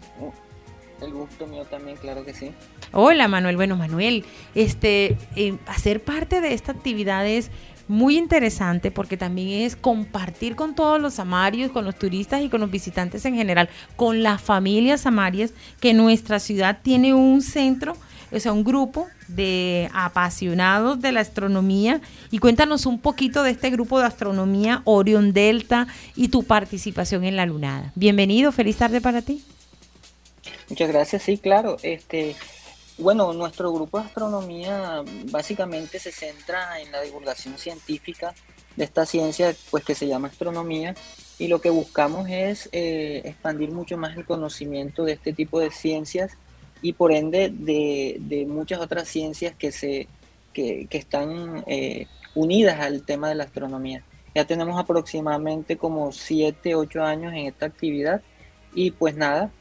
El gusto mío también, claro que sí. Hola, Manuel. Bueno, Manuel, este, eh, hacer parte de esta actividad es muy interesante porque también es compartir con todos los samarios, con los turistas y con los visitantes en general, con las familias samarias, que nuestra ciudad tiene un centro, o sea, un grupo de apasionados de la astronomía. Y cuéntanos un poquito de este grupo de astronomía Orion Delta y tu participación en la lunada. Bienvenido, feliz tarde para ti. Muchas gracias, sí, claro. Este, bueno, nuestro grupo de astronomía básicamente se centra en la divulgación científica de esta ciencia, pues que se llama astronomía, y lo que buscamos es eh, expandir mucho más el conocimiento de este tipo de ciencias y por ende de, muchas otras ciencias que, se, que, están eh, unidas al tema de la astronomía. Ya tenemos aproximadamente como 7, 8 años en esta actividad y pues nada,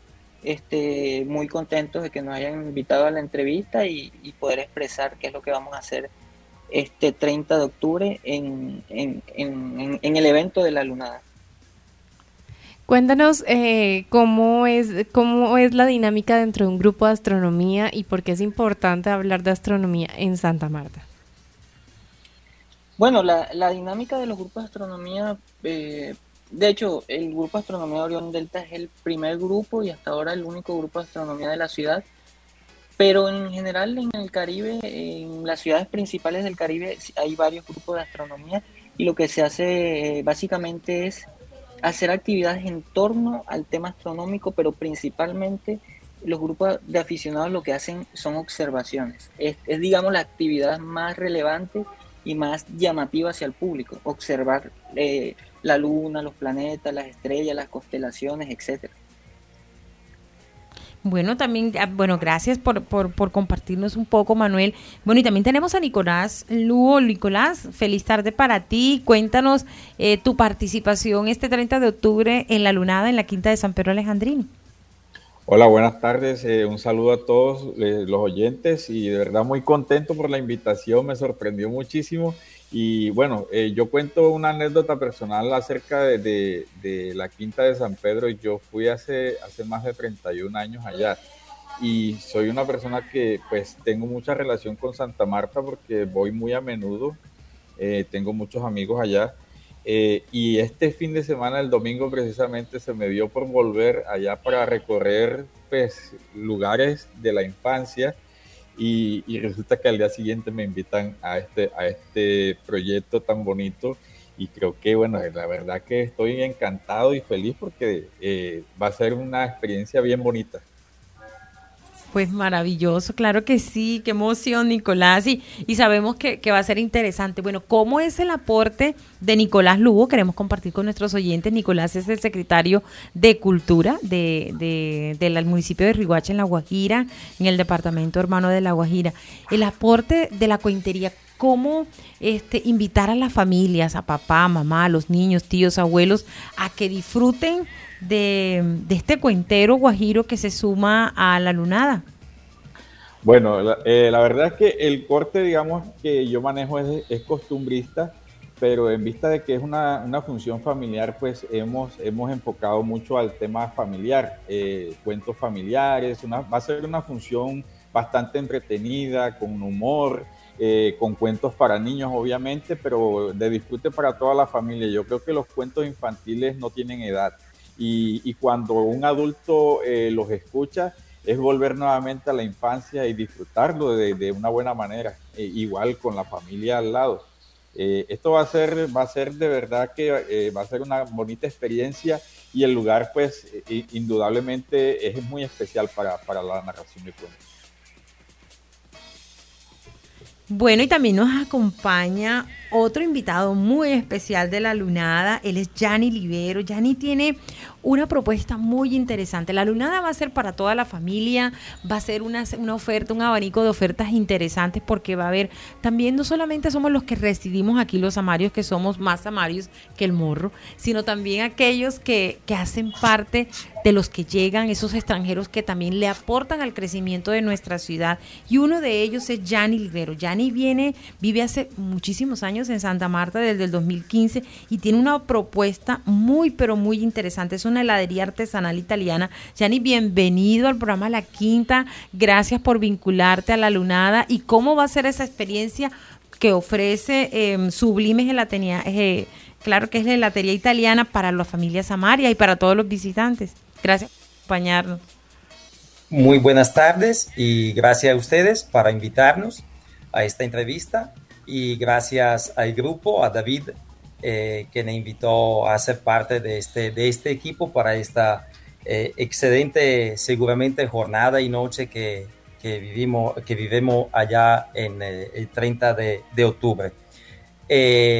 este, muy contentos de que nos hayan invitado a la entrevista y, poder expresar qué es lo que vamos a hacer este 30 de octubre en, en, en el evento de la lunada. Cuéntanos eh, cómo, es, cómo es la dinámica dentro de un grupo de astronomía y por qué es importante hablar de astronomía en Santa Marta. Bueno, la, dinámica de los grupos de astronomía, eh, de hecho, el grupo de astronomía Orión Delta es el primer grupo y hasta ahora el único grupo de astronomía de la ciudad. Pero en general en el Caribe, en las ciudades principales del Caribe, hay varios grupos de astronomía y lo que se hace eh, básicamente es hacer actividades en torno al tema astronómico, pero principalmente los grupos de aficionados lo que hacen son observaciones. Es, digamos, la actividad más relevante y más llamativa hacia el público. Observar eh, la luna, los planetas, las estrellas, las constelaciones, etcétera. Bueno, también, ah, bueno, gracias por, por, compartirnos un poco, Manuel. Bueno, y también tenemos a Nicolás Lugo. Nicolás, feliz tarde para ti. Cuéntanos eh, tu participación este 30 de octubre en la lunada en la Quinta de San Pedro Alejandrino. Hola, buenas tardes. Eh, un saludo a todos eh, los oyentes y de verdad muy contento por la invitación. Me sorprendió muchísimo y bueno, eh, yo cuento una anécdota personal acerca de, la Quinta de San Pedro. Yo fui hace, hace más de 31 años allá y soy una persona que pues tengo mucha relación con Santa Marta porque voy muy a menudo, eh, tengo muchos amigos allá. Eh, y este fin de semana, el domingo precisamente, se me dio por volver allá para recorrer pues, lugares de la infancia y, resulta que al día siguiente me invitan a este, a este proyecto tan bonito y creo que, bueno, la verdad que estoy encantado y feliz porque eh, va a ser una experiencia bien bonita. Pues maravilloso, claro que sí, qué emoción Nicolás y, y sabemos que, va a ser interesante. Bueno, ¿cómo es el aporte de Nicolás Lugo? Queremos compartir con nuestros oyentes. Nicolás es el secretario de Cultura de, del municipio de Riguacha en La Guajira, en el departamento hermano de La Guajira. El aporte de la cointería, cómo este, invitar a las familias, a papá, mamá, a los niños, tíos, abuelos, a que disfruten de, este cuentero guajiro que se suma a la lunada? Bueno, la, eh, verdad es que el corte, digamos, que yo manejo es, costumbrista, pero en vista de que es una, función familiar, pues hemos, hemos enfocado mucho al tema familiar, eh, cuentos familiares, va a ser una función bastante entretenida, con humor, eh, con cuentos para niños, obviamente, pero de disfrute para toda la familia. Yo creo que los cuentos infantiles no tienen edad y, cuando un adulto eh, los escucha es volver nuevamente a la infancia y disfrutarlo de, una buena manera, eh, igual con la familia al lado. Eh, esto va a ser, va a ser de verdad que va a ser una bonita experiencia y el lugar pues indudablemente es muy especial para, para la narración de cuentos. Bueno, y también nos acompaña otro invitado muy especial de la lunada. Él es Yanni Libero. Yanni tiene una propuesta muy interesante. La lunada va a ser para toda la familia, va a ser una, oferta, un abanico de ofertas interesantes porque va a haber también no solamente somos los que residimos aquí los amarios, que somos más amarios que el morro, sino también aquellos que, que hacen parte de los que llegan, esos extranjeros que también le aportan al crecimiento de nuestra ciudad. Y uno de ellos es Yanni Libero. Yanni viene, vive hace muchísimos años en Santa Marta desde el 2015 y tiene una propuesta muy, pero muy interesante. Es una heladería artesanal italiana. Yani, bienvenido al programa La Quinta. Gracias por vincularte a la lunada. ¿Y cómo va a ser esa experiencia que ofrece eh, Sublime Gelatería? Eh, claro que es la heladería italiana para las familias Amaria y para todos los visitantes. Gracias por acompañarnos. Muy buenas tardes y gracias a ustedes para invitarnos a esta entrevista y gracias al grupo, a David eh, que me invitó a ser parte de este, de este equipo para esta eh, excelente, seguramente, jornada y noche que, que, vivimos, que vivimos allá en eh, el 30 de, de octubre.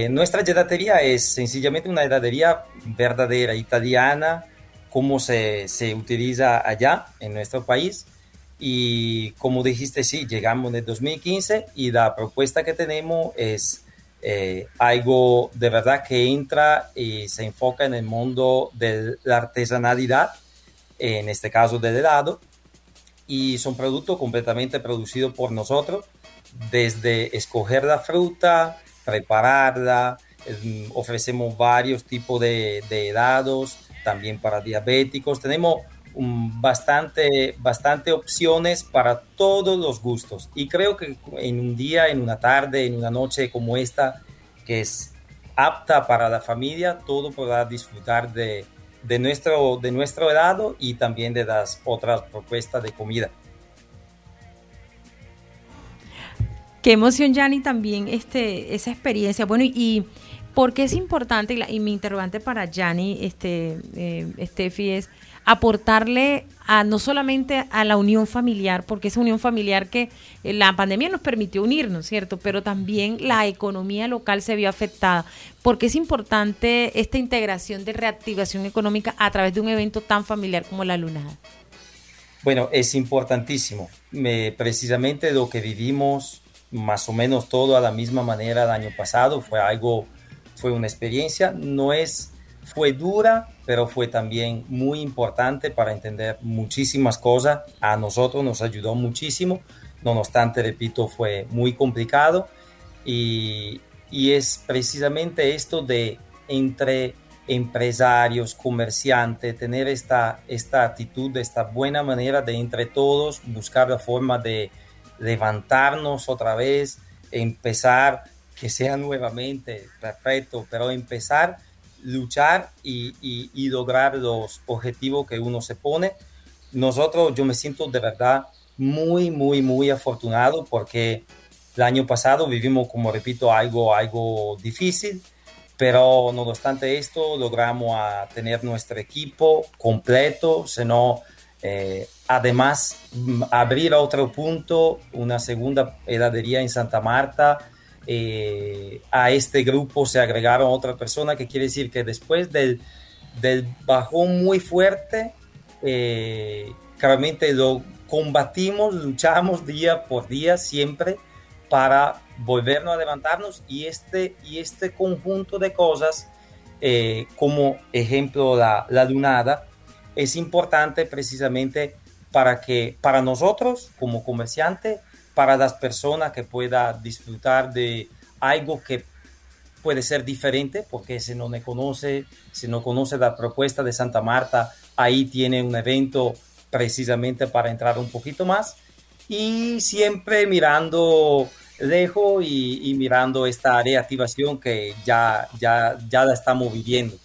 nuestra gelatería es sencillamente una heladería verdadera italiana, como se, se utiliza allá en nuestro país. Y como dijiste, sí, llegamos en el 2015 y la propuesta que tenemos es eh, algo de verdad que entra y se enfoca en el mundo de la artesanalidad, en este caso del helado, y son productos completamente producidos por nosotros, desde escoger la fruta, prepararla, ofrecemos varios tipos de, de helados, también para diabéticos, tenemos bastante, bastante opciones para todos los gustos. Y creo que en un día, en una tarde, en una noche como esta, que es apta para la familia, todo podrá disfrutar de, de nuestro, de nuestro helado y también de las otras propuestas de comida. Qué emoción, Yanni, también este, esa experiencia. Bueno, y, ¿por qué es importante? Y, mi interrogante para Yanni, este, eh, Steffi, es aportarle a no solamente a la unión familiar, porque esa unión familiar que eh, la pandemia nos permitió unirnos, ¿cierto? Pero también la economía local se vio afectada. porque es importante esta integración de reactivación económica a través de un evento tan familiar como la Lunada? Bueno, es importantísimo. Me, precisamente lo que vivimos más o menos todo a la misma manera el año pasado fue algo, fue una experiencia. No es fue dura, pero fue también muy importante para entender muchísimas cosas. A nosotros nos ayudó muchísimo. No obstante, repito, fue muy complicado. Y, y es precisamente esto de entre empresarios, comerciantes, tener esta, esta actitud, esta buena manera de entre todos buscar la forma de levantarnos otra vez, empezar, que sea nuevamente perfecto, pero empezar luchar y, lograr los objetivos que uno se pone. Nosotros, yo me siento de verdad muy, muy, muy afortunado porque el año pasado vivimos, como repito, algo, algo difícil, pero no obstante esto, logramos a tener nuestro equipo completo, sino eh, además abrir otro punto, una segunda heladería en Santa Marta, eh, a este grupo se agregaron otras personas, que quiere decir que después del, del bajón muy fuerte, eh, claramente lo combatimos, luchamos día por día siempre para volvernos a levantarnos. Y este, y este conjunto de cosas, eh, como ejemplo la, la lunada, es importante precisamente para que para nosotros como comerciantes para las personas que pueda disfrutar de algo que puede ser diferente, porque si no me conoce, si no conoce la propuesta de Santa Marta, ahí tiene un evento precisamente para entrar un poquito más y siempre mirando lejos y, y mirando esta reactivación que ya, ya, ya la estamos viviendo.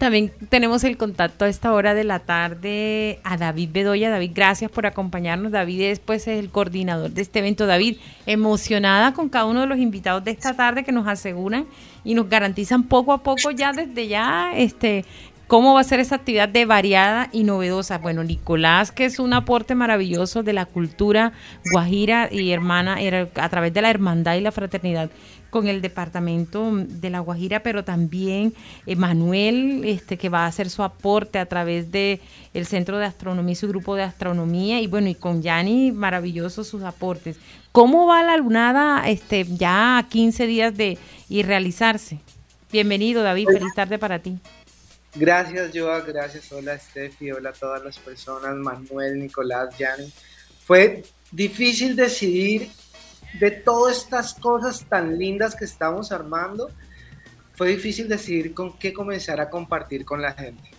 También tenemos el contacto a esta hora de la tarde a David Bedoya. David, gracias por acompañarnos. David es pues el coordinador de este evento. David, emocionada con cada uno de los invitados de esta tarde que nos aseguran y nos garantizan poco a poco ya desde ya este ¿Cómo va a ser esa actividad de variada y novedosa? Bueno, Nicolás, que es un aporte maravilloso de la cultura guajira y hermana a través de la hermandad y la fraternidad con el departamento de La Guajira, pero también Manuel, este, que va a hacer su aporte a través de el Centro de Astronomía y su grupo de astronomía, y bueno, y con Yanni, maravillosos sus aportes. ¿Cómo va la lunada este, ya a 15 días de y realizarse? Bienvenido, David, feliz tarde para ti. Gracias, Joa, gracias, hola Steffi, hola a todas las personas, Manuel, Nicolás, Yanni. Fue difícil decidir de todas estas cosas tan lindas que estamos armando, fue difícil decidir con qué comenzar a compartir con la gente.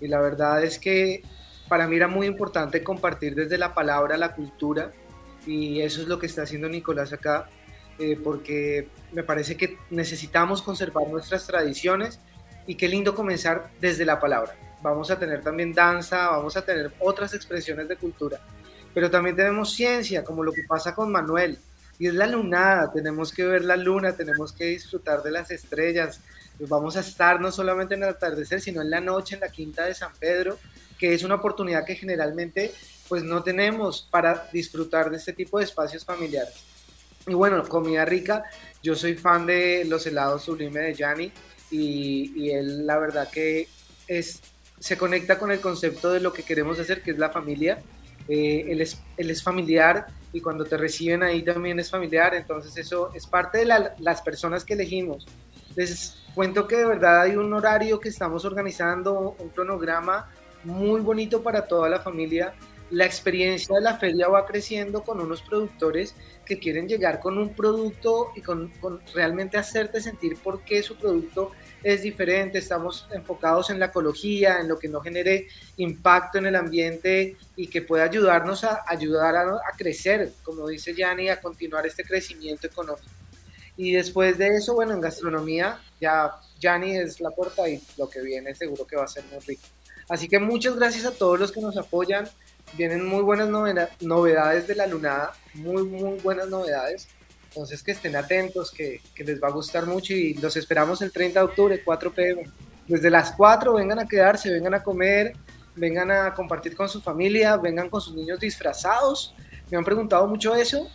Y la verdad es que para mí era muy importante compartir desde la palabra la cultura y eso es lo que está haciendo Nicolás acá, eh, porque me parece que necesitamos conservar nuestras tradiciones y qué lindo comenzar desde la palabra. Vamos a tener también danza, vamos a tener otras expresiones de cultura, pero también tenemos ciencia, como lo que pasa con Manuel, y es la lunada, tenemos que ver la luna, tenemos que disfrutar de las estrellas, pues vamos a estar no solamente en el atardecer, sino en la noche en la Quinta de San Pedro, que es una oportunidad que generalmente pues no tenemos para disfrutar de este tipo de espacios familiares. Y bueno, comida rica, yo soy fan de los helados sublime de Yanni y, y él la verdad que es, se conecta con el concepto de lo que queremos hacer, que es la familia. Eh, él, es, él es familiar, y cuando te reciben ahí también es familiar, entonces eso es parte de las personas que elegimos. Les cuento que de verdad hay un horario que estamos organizando, un cronograma muy bonito para toda la familia. La experiencia de la feria va creciendo con unos productores que quieren llegar con un producto y con, realmente hacerte sentir por qué su producto es diferente, estamos enfocados en la ecología, en lo que no genere impacto en el ambiente y que pueda ayudarnos a ayudar a, crecer, como dice Yanni, a continuar este crecimiento económico. Y después de eso, bueno, en gastronomía ya Yanni es la puerta y lo que viene seguro que va a ser muy rico. Así que muchas gracias a todos los que nos apoyan. Vienen muy buenas novedades de la lunada, muy, muy buenas novedades. Entonces que estén atentos, que, que, les va a gustar mucho y los esperamos el 30 de octubre, 4 pm. Desde las 4 vengan a quedarse, vengan a comer, vengan a compartir con su familia, vengan con sus niños disfrazados. Me han preguntado mucho eso.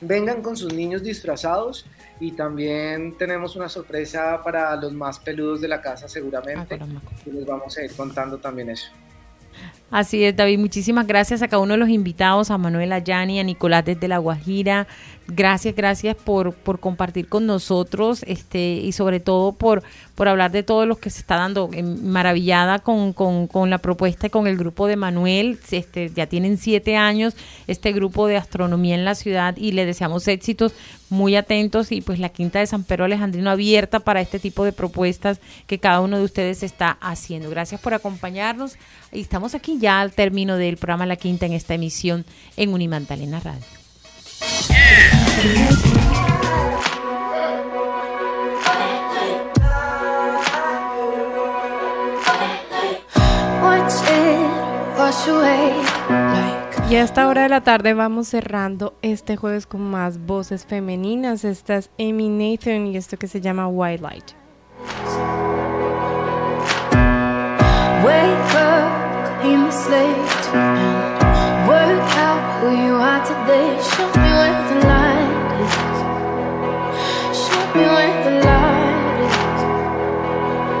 Vengan con sus niños disfrazados y también tenemos una sorpresa para los más peludos de la casa seguramente. Ah, y les vamos a ir contando también eso. Así es, David. Muchísimas gracias a cada uno de los invitados, a Manuel Ayani, a Nicolás desde La Guajira. Gracias, gracias por, por compartir con nosotros este, y sobre todo por, por hablar de todo lo que se está dando. Maravillada con, con, con la propuesta y con el grupo de Manuel. Este, ya tienen siete años este grupo de astronomía en la ciudad y le deseamos éxitos muy atentos y pues la Quinta de San Pedro Alejandrino abierta para este tipo de propuestas que cada uno de ustedes está haciendo. Gracias por acompañarnos y estamos aquí ya al término del programa La Quinta en esta emisión en Unimantalena Radio. Y a esta hora de la tarde vamos cerrando este jueves con más voces femeninas. Esta es Amy Nathan y esto que se llama White Light. Wake up, clean the work out who you are today. Show me where the light is. Show me where the light is.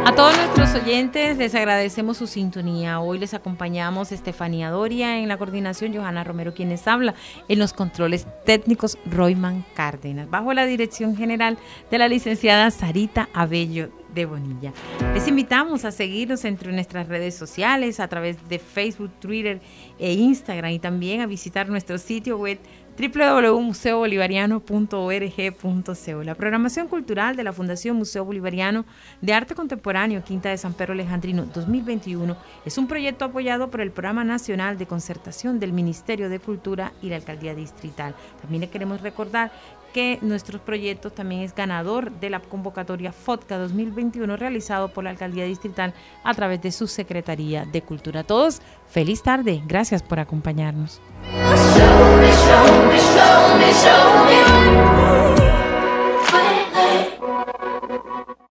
A todos nuestros oyentes les agradecemos su sintonía. Hoy les acompañamos Estefanía Doria en la coordinación, Johanna Romero quienes habla, en los controles técnicos Royman Cárdenas, bajo la dirección general de la licenciada Sarita Abello de Bonilla. Les invitamos a seguirnos entre nuestras redes sociales a través de Facebook, Twitter e Instagram y también a visitar nuestro sitio web www.museobolivariano.org.co. La programación cultural de la Fundación Museo Bolivariano de Arte Contemporáneo Quinta de San Pedro Alejandrino 2021 es un proyecto apoyado por el Programa Nacional de Concertación del Ministerio de Cultura y la Alcaldía Distrital. También le queremos recordar que nuestros proyectos también es ganador de la convocatoria FOTCA 2021 realizado por la Alcaldía Distrital a través de su Secretaría de Cultura. Todos, feliz tarde. Gracias por acompañarnos.